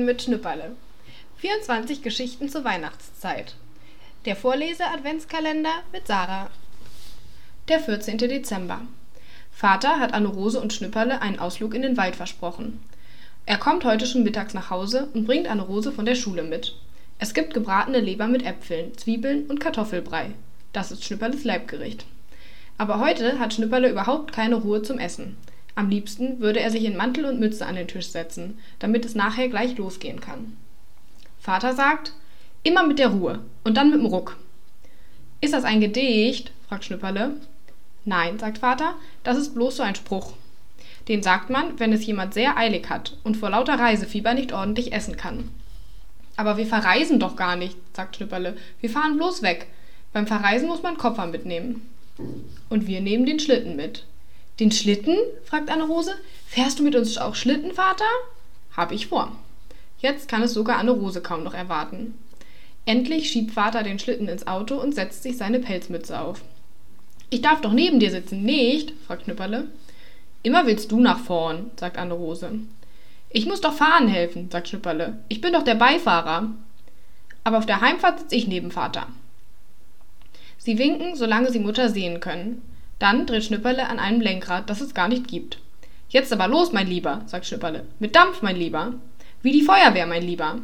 Weihnachten mit Schnipperle. 24 Geschichten zur Weihnachtszeit. Der Vorlese-Adventskalender mit Sarah. Der 14. Dezember. Vater hat Anne-Rose und Schnipperle einen Ausflug in den Wald versprochen. Er kommt heute schon mittags nach Hause und bringt Anne-Rose von der Schule mit. Es gibt gebratene Leber mit Äpfeln, Zwiebeln und Kartoffelbrei. Das ist Schnipperles Leibgericht. Aber heute hat Schnipperle überhaupt keine Ruhe zum Essen. Am liebsten würde er sich in Mantel und Mütze an den Tisch setzen, damit es nachher gleich losgehen kann. Vater sagt, immer mit der Ruhe und dann mit dem Ruck. Ist das ein Gedicht? fragt Schnipperle. Nein, sagt Vater, das ist bloß so ein Spruch. Den sagt man, wenn es jemand sehr eilig hat und vor lauter Reisefieber nicht ordentlich essen kann. Aber wir verreisen doch gar nicht, sagt Schnipperle. Wir fahren bloß weg. Beim Verreisen muss man Koffer mitnehmen. Und wir nehmen den Schlitten mit. Den Schlitten? fragt Anne-Rose. Fährst du mit uns auch Schlitten, Vater? Hab ich vor. Jetzt kann es sogar Anne-Rose kaum noch erwarten. Endlich schiebt Vater den Schlitten ins Auto und setzt sich seine Pelzmütze auf. Ich darf doch neben dir sitzen, nicht? fragt Schnipperle. Immer willst du nach vorn, sagt Anne-Rose. Ich muss doch fahren helfen, sagt Schnipperle. Ich bin doch der Beifahrer. Aber auf der Heimfahrt sitze ich neben Vater. Sie winken, solange sie Mutter sehen können. Dann dreht Schnipperle an einem Lenkrad, das es gar nicht gibt. Jetzt aber los, mein Lieber, sagt Schnipperle. Mit Dampf, mein Lieber. Wie die Feuerwehr, mein Lieber.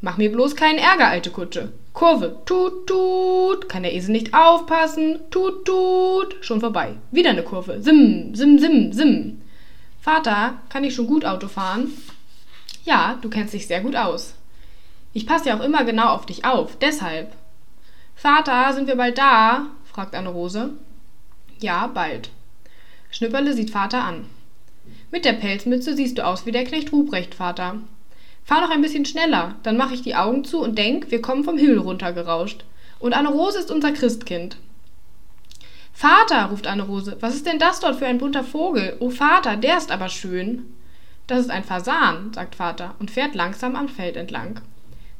Mach mir bloß keinen Ärger, alte Kutsche. Kurve, tut, tut. Kann der Esel nicht aufpassen? Tut, tut. Schon vorbei. Wieder eine Kurve. Sim, sim, sim, sim. Vater, kann ich schon gut Auto fahren? Ja, du kennst dich sehr gut aus. Ich passe ja auch immer genau auf dich auf, deshalb. Vater, sind wir bald da? fragt Anne-Rose. Ja, bald. Schnipperle sieht Vater an. Mit der Pelzmütze siehst du aus wie der Knecht Ruprecht, Vater. Fahr noch ein bisschen schneller, dann mache ich die Augen zu und denk, wir kommen vom Himmel runtergerauscht. Und Anne-Rose ist unser Christkind. Vater, ruft Anne-Rose, was ist denn das dort für ein bunter Vogel? Oh Vater, der ist aber schön. Das ist ein Fasan, sagt Vater und fährt langsam am Feld entlang.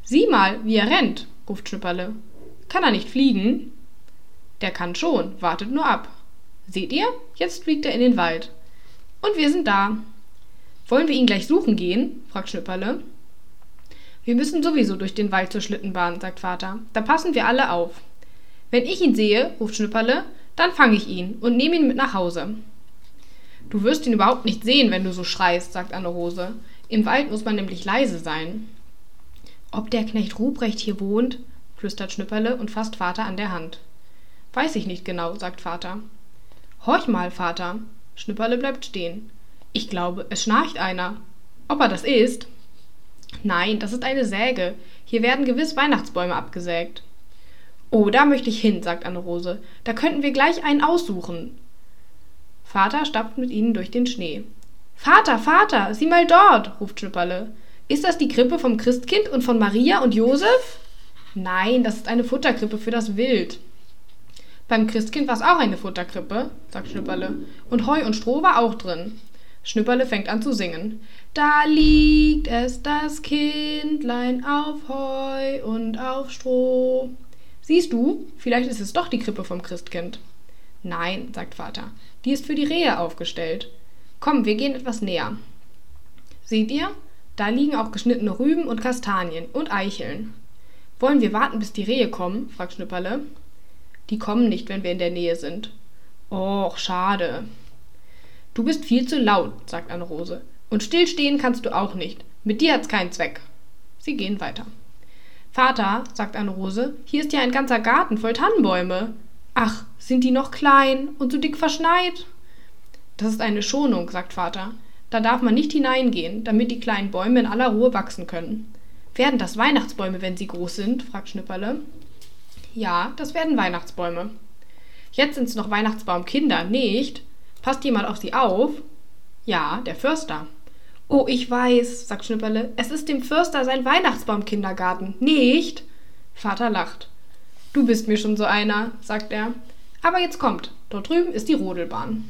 Sieh mal, wie er rennt, ruft Schnipperle. Kann er nicht fliegen? Der kann schon, wartet nur ab. Seht ihr? Jetzt fliegt er in den Wald. Und wir sind da. Wollen wir ihn gleich suchen gehen? fragt Schnipperle. Wir müssen sowieso durch den Wald zur Schlittenbahn, sagt Vater. Da passen wir alle auf. Wenn ich ihn sehe, ruft Schnipperle, dann fange ich ihn und nehme ihn mit nach Hause. Du wirst ihn überhaupt nicht sehen, wenn du so schreist, sagt Anne-Rose. Im Wald muss man nämlich leise sein. Ob der Knecht Ruprecht hier wohnt? flüstert Schnipperle und fasst Vater an der Hand. Weiß ich nicht genau, sagt Vater. Horch mal, Vater. Schnipperle bleibt stehen. Ich glaube, es schnarcht einer. Ob er das ist? Nein, das ist eine Säge. Hier werden gewiss Weihnachtsbäume abgesägt. Oh, da möchte ich hin, sagt Anne-Rose. Da könnten wir gleich einen aussuchen. Vater stapft mit ihnen durch den Schnee. Vater, Vater, sieh mal dort, ruft Schnipperle. Ist das die Krippe vom Christkind und von Maria und Josef? Nein, das ist eine Futterkrippe für das Wild. Beim Christkind war es auch eine Futterkrippe, sagt Schnipperle. Und Heu und Stroh war auch drin. Schnipperle fängt an zu singen. Da liegt es, das Kindlein, auf Heu und auf Stroh. Siehst du, vielleicht ist es doch die Krippe vom Christkind. Nein, sagt Vater, die ist für die Rehe aufgestellt. Komm, wir gehen etwas näher. Seht ihr? Da liegen auch geschnittene Rüben und Kastanien und Eicheln. Wollen wir warten, bis die Rehe kommen? fragt Schnipperle. Die kommen nicht, wenn wir in der Nähe sind. Och, schade. Du bist viel zu laut, sagt Anne-Rose. Und stillstehen kannst du auch nicht. Mit dir hat's keinen Zweck. Sie gehen weiter. Vater, sagt Anne-Rose, hier ist ja ein ganzer Garten voll Tannenbäume. Ach, sind die noch klein und so dick verschneit? Das ist eine Schonung, sagt Vater. Da darf man nicht hineingehen, damit die kleinen Bäume in aller Ruhe wachsen können. Werden das Weihnachtsbäume, wenn sie groß sind? fragt Schnipperle. Ja, das werden Weihnachtsbäume. Jetzt sind's noch Weihnachtsbaumkinder, nicht? Passt jemand auf sie auf? Ja, der Förster. Oh, ich weiß, sagt Schnipperle. Es ist dem Förster sein Weihnachtsbaumkindergarten, nicht? Vater lacht. Du bist mir schon so einer, sagt er. Aber jetzt kommt, dort drüben ist die Rodelbahn.